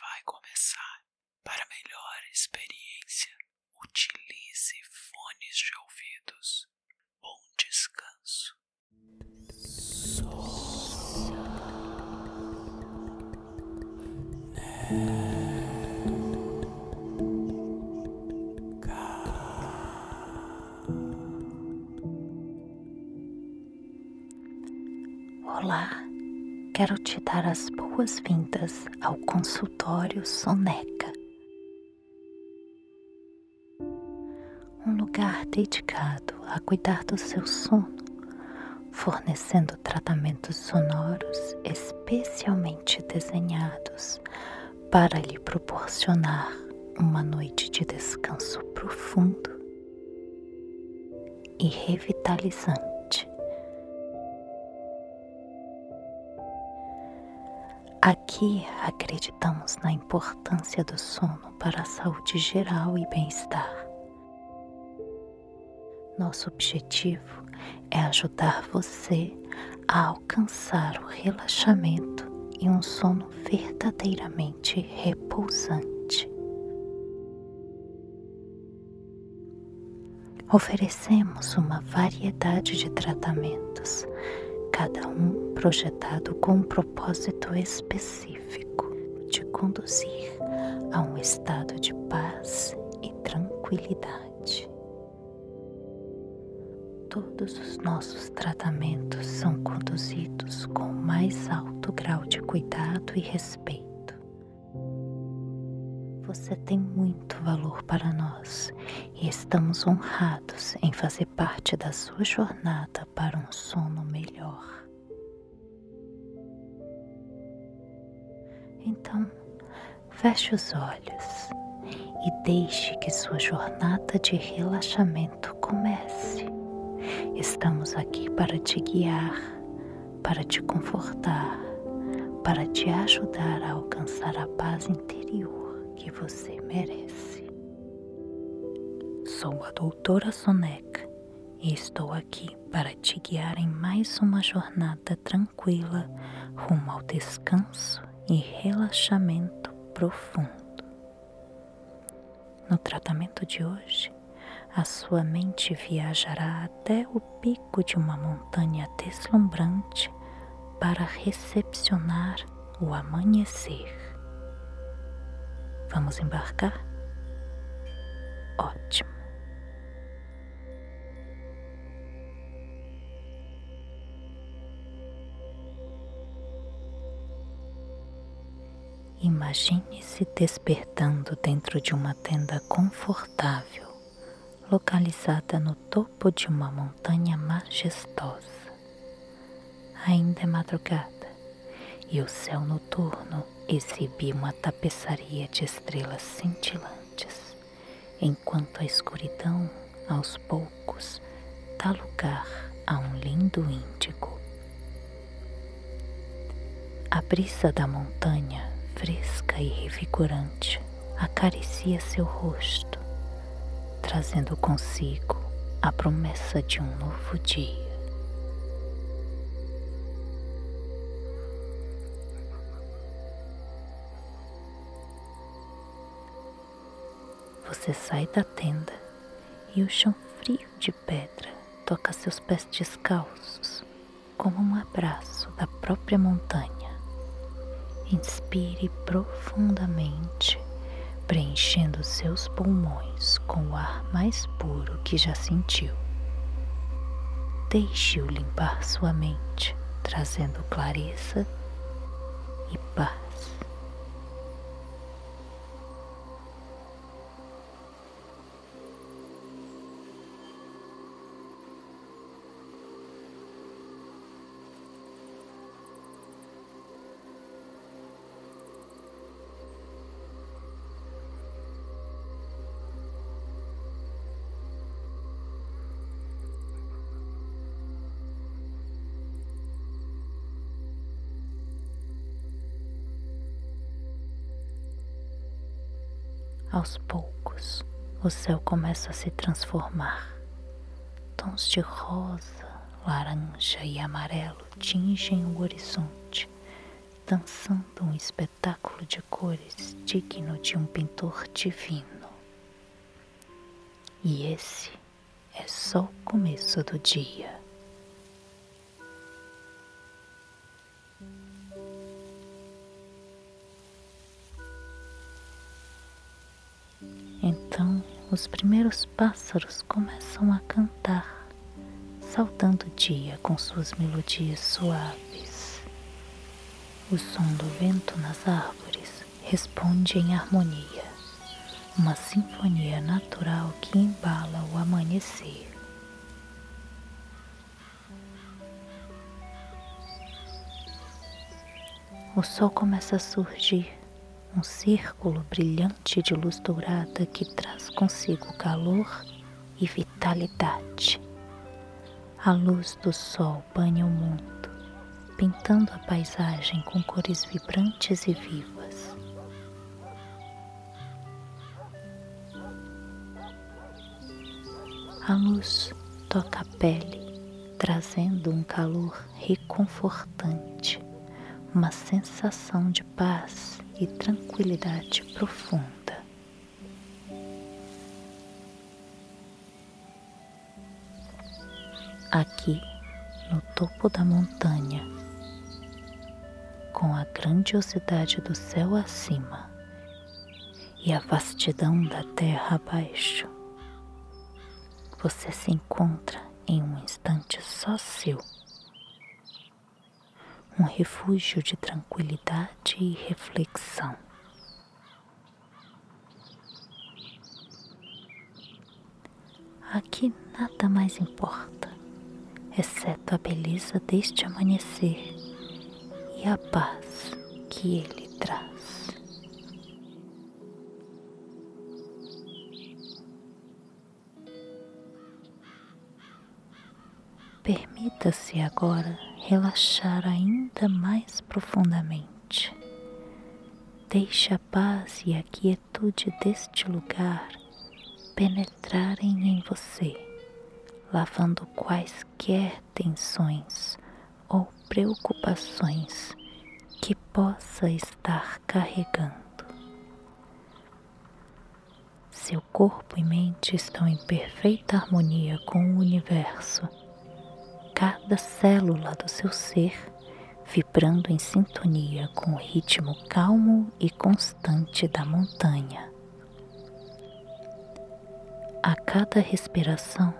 vai começar. Para melhor experiência, utilize fones de ouvidos. Bom descanso. Olá, quero te dar as boas-vindas ao consultório Soneca. Um lugar dedicado a cuidar do seu sono, fornecendo tratamentos sonoros especialmente desenhados para lhe proporcionar uma noite de descanso profundo e revitalizante. Aqui acreditamos na importância do sono para a saúde geral e bem-estar. Nosso objetivo é ajudar você a alcançar o relaxamento e um sono verdadeiramente repousante. Oferecemos uma variedade de tratamentos, cada um projetado com um propósito específico de conduzir a um estado de paz e tranquilidade. Todos os nossos tratamentos são conduzidos com o mais alto grau de cuidado e respeito. Você tem muito valor para nós e estamos honrados em fazer parte da sua jornada para um sono melhor. Então, feche os olhos e deixe que sua jornada de relaxamento comece. Estamos aqui para te guiar, para te confortar, para te ajudar a alcançar a paz interior que você merece. Sou a doutora Soneca e estou aqui para te guiar em mais uma jornada tranquila rumo ao descanso e relaxamento profundo. No tratamento de hoje, a sua mente viajará até o pico de uma montanha deslumbrante para recepcionar o amanhecer. Vamos embarcar? Ótimo. Imagine-se despertando dentro de uma tenda confortável, localizada no topo de uma montanha majestosa. Ainda é madrugada e o céu noturno exibe uma tapeçaria de estrelas cintilantes, enquanto a escuridão, aos poucos, dá lugar a um lindo índigo. A brisa da montanha fresca e revigorante acaricia seu rosto, trazendo consigo a promessa de um novo dia. Você sai da tenda e o chão frio de pedra toca seus pés descalços, como um abraço da própria montanha. Inspire profundamente, preenchendo seus pulmões com o ar mais puro que já sentiu. Deixe-o limpar sua mente, trazendo clareza e paz. Aos poucos, o céu começa a se transformar. Tons de rosa, laranja e amarelo tingem o horizonte, dançando um espetáculo de cores digno de um pintor divino. E esse é só o começo do dia. Os primeiros pássaros começam a cantar, saudando o dia com suas melodias suaves. O som do vento nas árvores responde em harmonia, uma sinfonia natural que embala o amanhecer. O sol começa a surgir um círculo brilhante de luz dourada que traz consigo calor e vitalidade. A luz do sol banha o mundo, pintando a paisagem com cores vibrantes e vivas. A luz toca a pele, trazendo um calor reconfortante, uma sensação de paz e tranquilidade profunda. Aqui, no topo da montanha, com a grandiosidade do céu acima e a vastidão da terra abaixo, você se encontra em um instante só seu um refúgio de tranquilidade e reflexão. Aqui nada mais importa, exceto a beleza deste amanhecer e a paz que ele traz. Permita-se agora relaxar ainda mais profundamente. Deixe a paz e a quietude deste lugar penetrarem em você, lavando quaisquer tensões ou preocupações que possa estar carregando. Seu corpo e mente estão em perfeita harmonia com o universo cada célula do seu ser vibrando em sintonia com o ritmo calmo e constante da montanha. A cada respiração,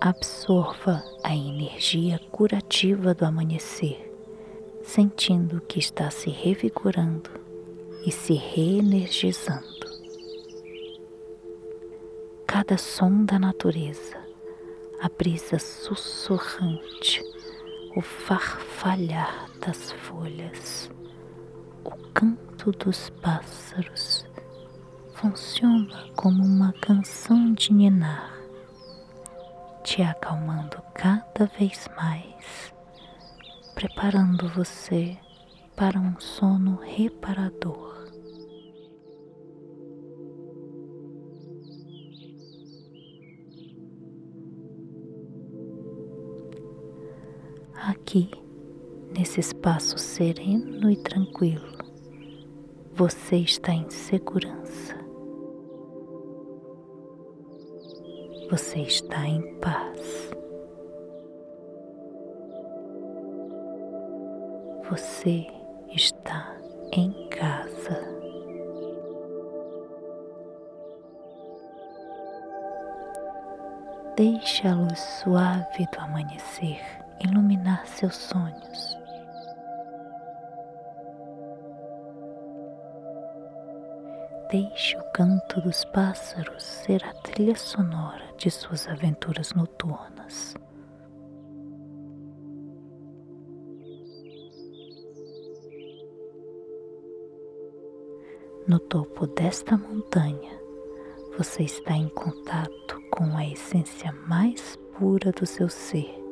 absorva a energia curativa do amanhecer, sentindo que está se revigorando e se reenergizando. Cada som da natureza a brisa sussurrante, o farfalhar das folhas, o canto dos pássaros funciona como uma canção de ninar, te acalmando cada vez mais, preparando você para um sono reparador. Aqui, nesse espaço sereno e tranquilo, você está em segurança. Você está em paz. Você está em casa. Deixe a luz suave do amanhecer iluminar seus sonhos. Deixe o canto dos pássaros ser a trilha sonora de suas aventuras noturnas. No topo desta montanha, você está em contato com a essência mais pura do seu ser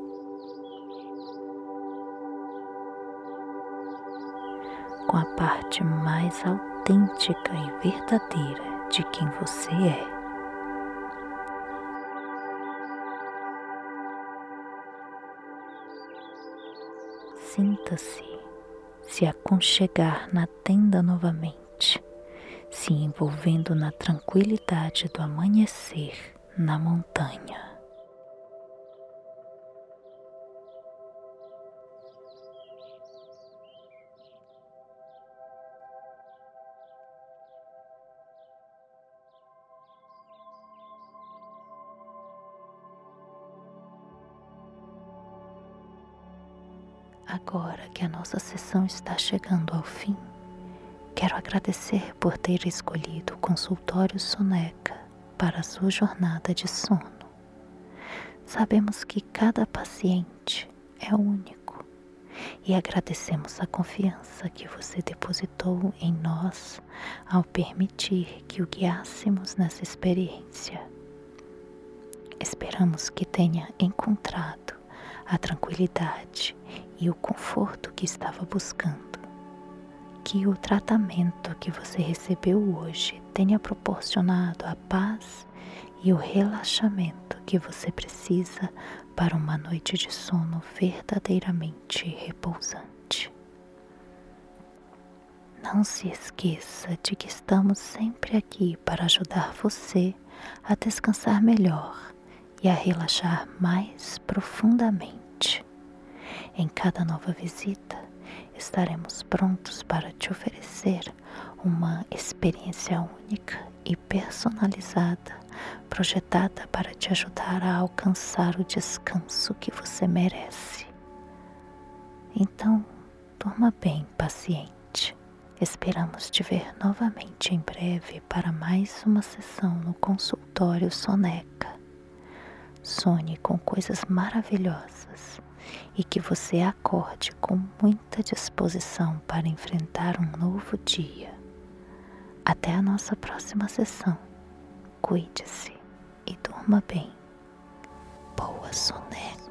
com a parte mais autêntica e verdadeira de quem você é. Sinta-se se aconchegar na tenda novamente, se envolvendo na tranquilidade do amanhecer na montanha. Agora que a nossa sessão está chegando ao fim, quero agradecer por ter escolhido o consultório Soneca para sua jornada de sono. Sabemos que cada paciente é único e agradecemos a confiança que você depositou em nós ao permitir que o guiássemos nessa experiência. Esperamos que tenha encontrado a tranquilidade e o conforto que estava buscando. Que o tratamento que você recebeu hoje tenha proporcionado a paz e o relaxamento que você precisa para uma noite de sono verdadeiramente repousante. Não se esqueça de que estamos sempre aqui para ajudar você a descansar melhor e a relaxar mais profundamente. Em cada nova visita, estaremos prontos para te oferecer uma experiência única e personalizada, projetada para te ajudar a alcançar o descanso que você merece. Então, durma bem, paciente. Esperamos te ver novamente em breve para mais uma sessão no consultório Soneca. Sonhe com coisas maravilhosas e que você acorde com muita disposição para enfrentar um novo dia. Até a nossa próxima sessão. Cuide-se e durma bem. Boa soneca.